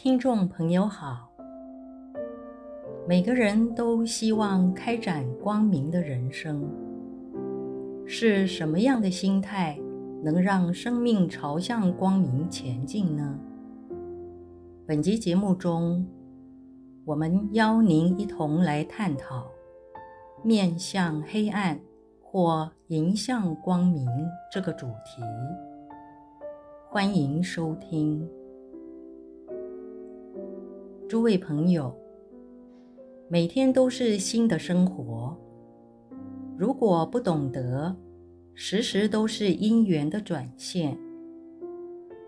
听众朋友好，每个人都希望开展光明的人生。是什么样的心态能让生命朝向光明前进呢？本集节目中，我们邀您一同来探讨“面向黑暗”或“迎向光明”这个主题。欢迎收听。诸位朋友，每天都是新的生活，如果不懂得时时都是因缘的转现，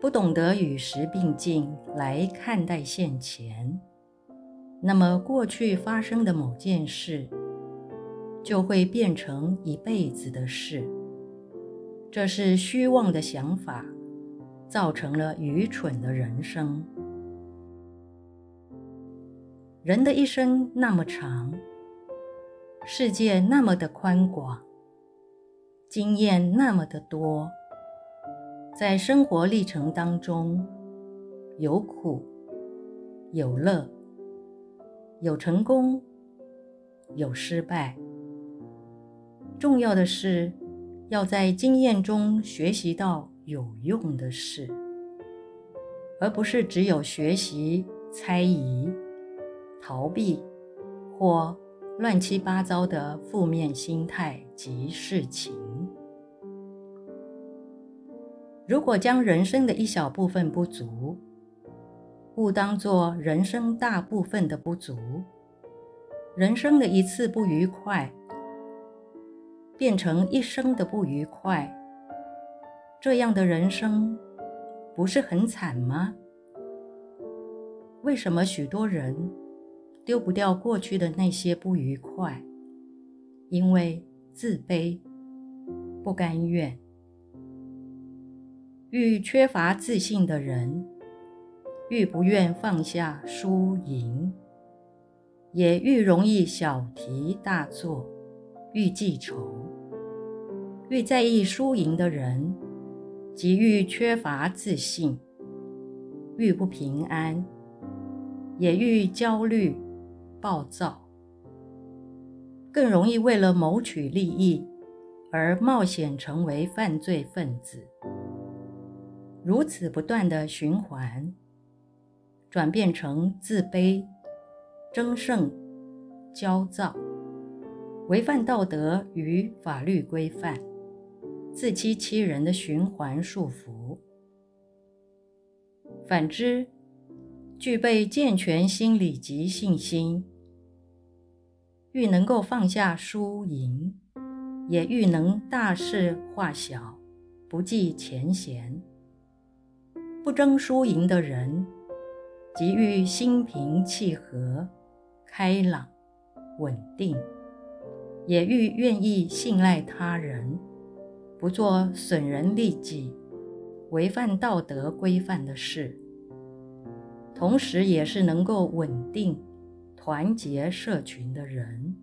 不懂得与时并进来看待现前，那么过去发生的某件事就会变成一辈子的事，这是虚妄的想法。造成了愚蠢的人生。人的一生那么长，世界那么的宽广，经验那么的多，在生活历程当中，有苦，有乐，有成功，有失败。重要的是，要在经验中学习到。有用的事，而不是只有学习、猜疑、逃避或乱七八糟的负面心态及事情。如果将人生的一小部分不足，误当作人生大部分的不足，人生的一次不愉快，变成一生的不愉快。这样的人生不是很惨吗？为什么许多人丢不掉过去的那些不愉快？因为自卑、不甘愿。愈缺乏自信的人，愈不愿放下输赢，也愈容易小题大做，愈记仇。愈在意输赢的人，即愈缺乏自信，愈不平安，也愈焦虑、暴躁，更容易为了谋取利益而冒险成为犯罪分子。如此不断的循环，转变成自卑、争胜、焦躁，违反道德与法律规范。自欺欺人的循环束缚。反之，具备健全心理及信心，愈能够放下输赢，也愈能大事化小，不计前嫌。不争输赢的人，即愈心平气和、开朗、稳定，也愈愿意信赖他人。不做损人利己、违反道德规范的事，同时也是能够稳定、团结社群的人。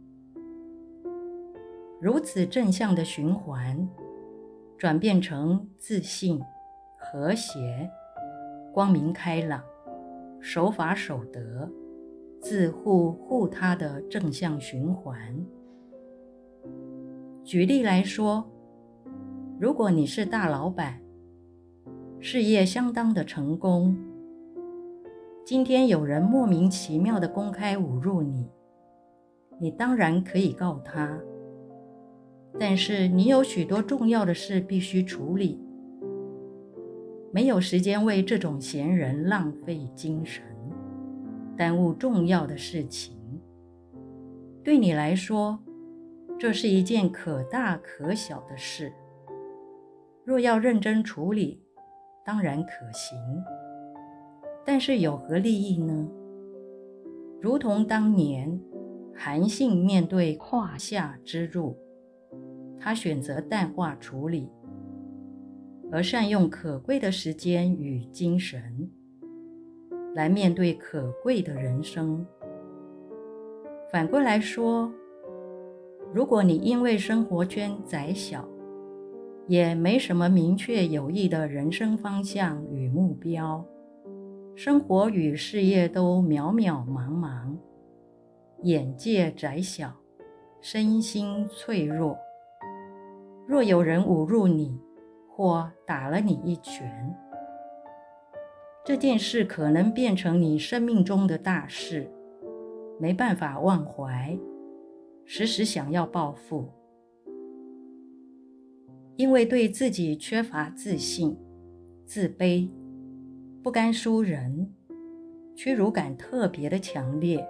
如此正向的循环，转变成自信、和谐、光明开朗、守法守德、自护护他的正向循环。举例来说，如果你是大老板，事业相当的成功，今天有人莫名其妙的公开侮辱你，你当然可以告他，但是你有许多重要的事必须处理，没有时间为这种闲人浪费精神，耽误重要的事情。对你来说，这是一件可大可小的事。若要认真处理，当然可行，但是有何利益呢？如同当年韩信面对胯下之辱，他选择淡化处理，而善用可贵的时间与精神，来面对可贵的人生。反过来说，如果你因为生活圈窄小，也没什么明确有益的人生方向与目标，生活与事业都渺渺茫茫，眼界窄小，身心脆弱。若有人侮辱你，或打了你一拳，这件事可能变成你生命中的大事，没办法忘怀，时时想要报复，因为对自己缺乏自信、自卑。不甘输人，屈辱感特别的强烈。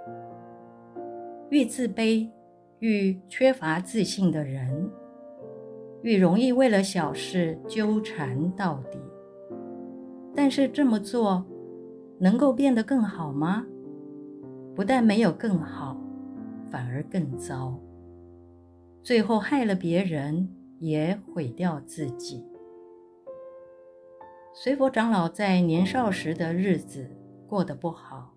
愈自卑、愈缺乏自信的人，愈容易为了小事纠缠到底。但是这么做，能够变得更好吗？不但没有更好，反而更糟。最后害了别人，也毁掉自己。随佛长老在年少时的日子过得不好，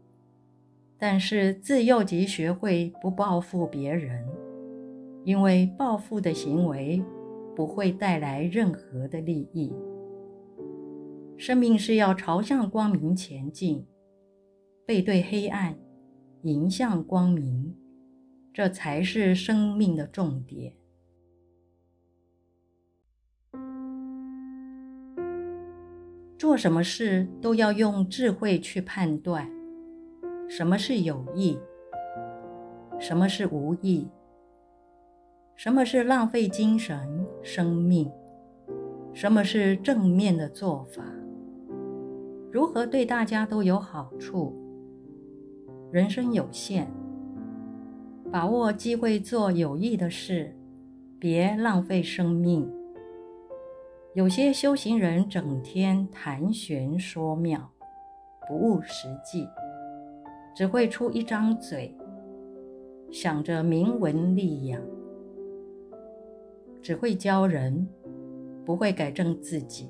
但是自幼即学会不报复别人，因为报复的行为不会带来任何的利益。生命是要朝向光明前进，背对黑暗，迎向光明，这才是生命的重点。做什么事都要用智慧去判断，什么是有益，什么是无益，什么是浪费精神、生命，什么是正面的做法，如何对大家都有好处。人生有限，把握机会做有益的事，别浪费生命。有些修行人整天谈玄说妙，不务实际，只会出一张嘴，想着名闻利养，只会教人，不会改正自己，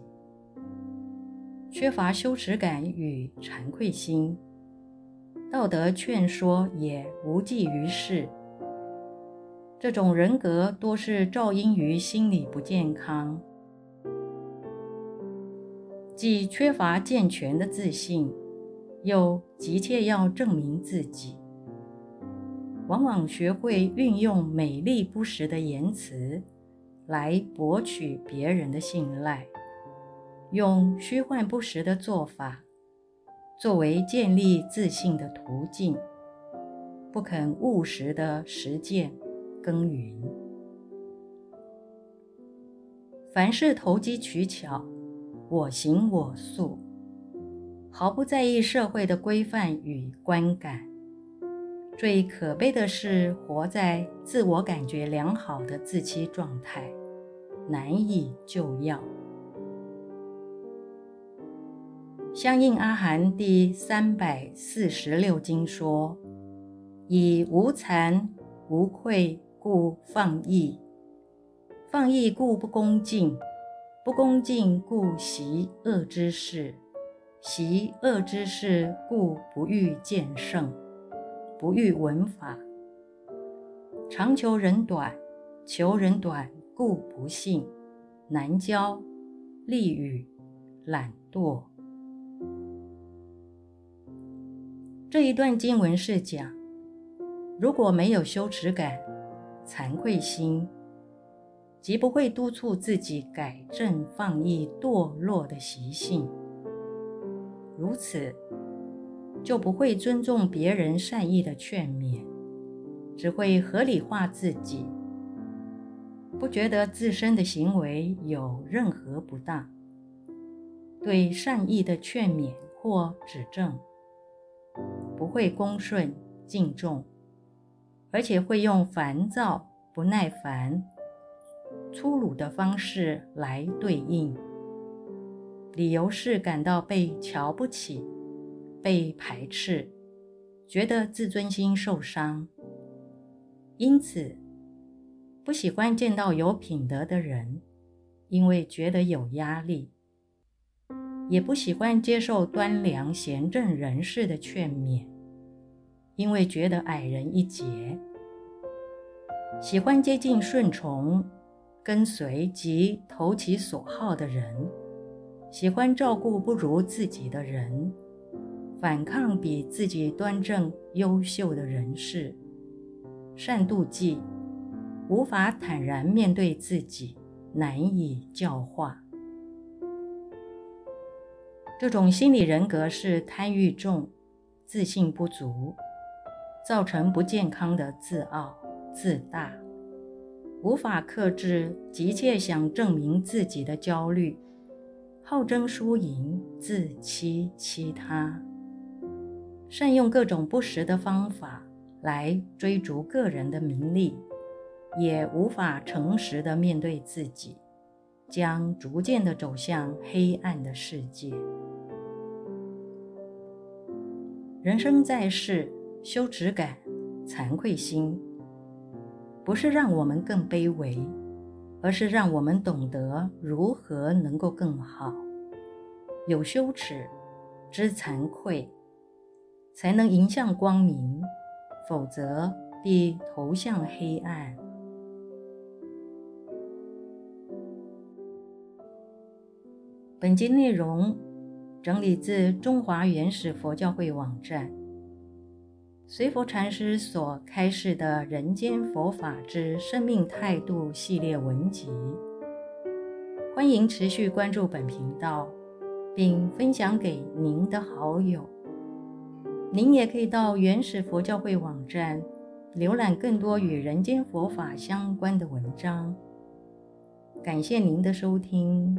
缺乏羞耻感与惭愧心，道德劝说也无济于事。这种人格多是肇因于心理不健康。既缺乏健全的自信，又急切要证明自己，往往学会运用美丽不实的言辞来博取别人的信赖，用虚幻不实的做法作为建立自信的途径，不肯务实的实践耕耘，凡事投机取巧。我行我素，毫不在意社会的规范与观感。最可悲的是活在自我感觉良好的自欺状态，难以救药。相应阿含第三百四十六经说：“以无惭无愧故放逸，放逸故不恭敬。”不恭敬故习恶之事，习恶之事故不欲见圣，不欲闻法。常求人短，求人短故不信，难交，利语，懒惰。这一段经文是讲，如果没有羞耻感、惭愧心。即不会督促自己改正放逸堕落的习性，如此就不会尊重别人善意的劝勉，只会合理化自己，不觉得自身的行为有任何不当，对善意的劝勉或指正，不会恭顺敬重，而且会用烦躁不耐烦。粗鲁的方式来对应，理由是感到被瞧不起、被排斥，觉得自尊心受伤，因此不喜欢见到有品德的人，因为觉得有压力；也不喜欢接受端良贤正人士的劝勉，因为觉得矮人一截；喜欢接近顺从。跟随及投其所好的人，喜欢照顾不如自己的人，反抗比自己端正优秀的人士，善妒忌，无法坦然面对自己，难以教化。这种心理人格是贪欲重、自信不足，造成不健康的自傲自大，无法克制急切想证明自己的焦虑，好争输赢，自欺欺他，善用各种不实的方法来追逐个人的名利，也无法诚实的面对自己，将逐渐的走向黑暗的世界。人生在世，羞耻感、惭愧心，不是让我们更卑微，而是让我们懂得如何能够更好。有羞耻，知惭愧，才能迎向光明，否则必投向黑暗。本集内容。整理自中华原始佛教会网站，随佛禅师所开示的《人间佛法之生命态度》系列文集。欢迎持续关注本频道，并分享给您的好友。您也可以到原始佛教会网站浏览更多与人间佛法相关的文章。感谢您的收听。